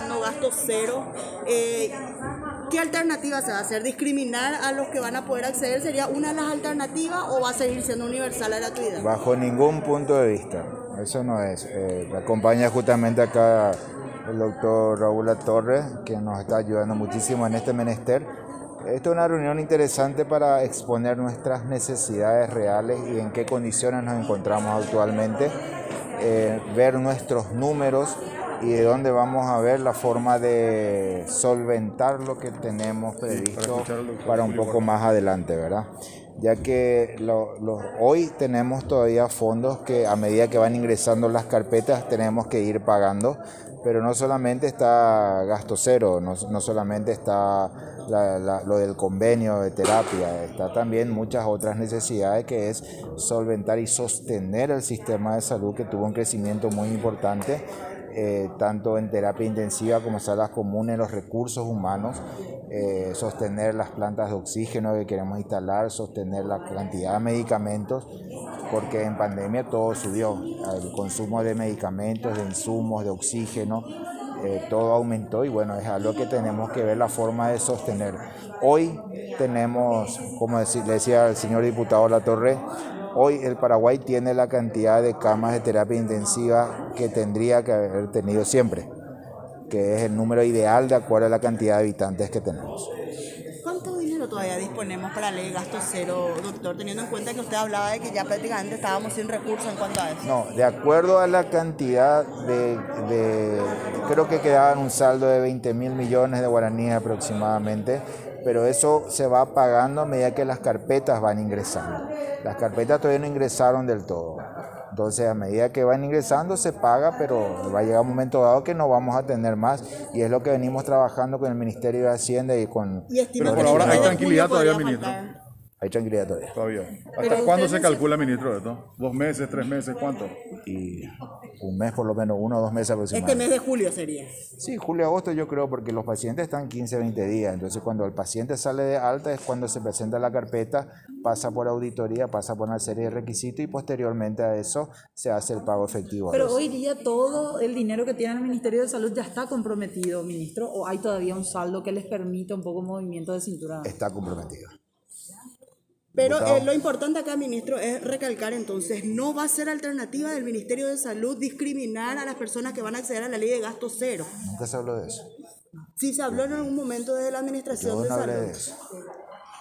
dando gasto cero. Eh, ¿Qué alternativa se va a hacer? ¿Discriminar a los que van a poder acceder sería una de las alternativas o va a seguir siendo universal la gratuidad? Bajo ningún punto de vista. Eso no es. Eh, acompaña justamente acá el doctor Raúl Torres, que nos está ayudando muchísimo en este menester. Esta es una reunión interesante para exponer nuestras necesidades reales y en qué condiciones nos encontramos actualmente, eh, ver nuestros números y de dónde vamos a ver la forma de solventar lo que tenemos previsto para un poco más adelante, ¿verdad? Ya que hoy tenemos todavía fondos que a medida que van ingresando las carpetas tenemos que ir pagando, pero no solamente está gasto cero, no, solamente está lo del convenio de terapia, está también muchas otras necesidades que es solventar y sostener el sistema de salud que tuvo un crecimiento muy importante eh, tanto en terapia intensiva como salas comunes, los recursos humanos, eh, sostener las plantas de oxígeno que queremos instalar, sostener la cantidad de medicamentos, porque en pandemia todo subió, el consumo de medicamentos, de insumos, de oxígeno, eh, todo aumentó y bueno, es algo que tenemos que ver la forma de sostener. Hoy tenemos, como decía el señor diputado La Torre, Hoy el Paraguay tiene la cantidad de camas de terapia intensiva que tendría que haber tenido siempre, que es el número ideal de acuerdo a la cantidad de habitantes que tenemos. ¿Cuánto dinero todavía disponemos para la ley gasto cero, doctor? Teniendo en cuenta que usted hablaba de que ya prácticamente estábamos sin recursos en cuanto a eso. No, de acuerdo a la cantidad de, de creo que quedaban un saldo de 20 mil millones de guaraníes aproximadamente pero eso se va pagando a medida que las carpetas van ingresando. Las carpetas todavía no ingresaron del todo. Entonces, a medida que van ingresando, se paga, pero va a llegar un momento dado que no vamos a tener más. Y es lo que venimos trabajando con el Ministerio de Hacienda y con... pero por ahora hay tranquilidad todavía, ministro. Hay tranquilidad todavía. Todavía. ¿Hasta cuándo se calcula, ministro, esto? ¿Dos meses, tres meses, cuánto? Y un mes por lo menos, uno o dos meses aproximadamente. Este mes de julio sería. Sí, julio, agosto yo creo, porque los pacientes están 15, 20 días. Entonces, cuando el paciente sale de alta es cuando se presenta la carpeta, pasa por auditoría, pasa por una serie de requisitos y posteriormente a eso se hace el pago efectivo. Pero hoy día todo el dinero que tiene el Ministerio de Salud ya está comprometido, ministro, o hay todavía un saldo que les permite un poco movimiento de cintura. Está comprometido. Pero eh, lo importante acá, ministro, es recalcar entonces, no va a ser alternativa del Ministerio de Salud discriminar a las personas que van a acceder a la ley de gasto cero. Nunca se habló de eso. Sí, se habló en algún momento desde la Administración Yo de no Salud. de eso.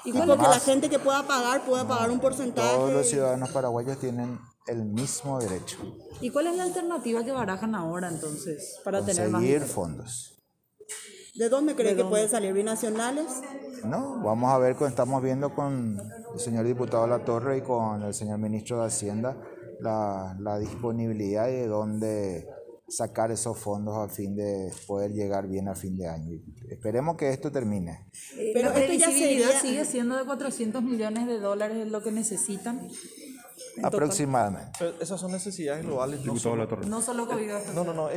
Y porque la gente que pueda pagar, pueda pagar un porcentaje. Todos los ciudadanos paraguayos tienen el mismo derecho. ¿Y cuál es la alternativa que barajan ahora entonces para tener más? Fondos. ¿De dónde cree que puede salir? ¿Binacionales? No, vamos a ver, estamos viendo con el señor diputado La Torre y con el señor ministro de Hacienda la, la disponibilidad y de dónde sacar esos fondos a fin de poder llegar bien a fin de año. Esperemos que esto termine. Pero esto ya sería... sigue siendo de 400 millones de dólares lo que necesitan. Aproximadamente. Pero esas son necesidades globales. La. No solo COVID. No, no, no.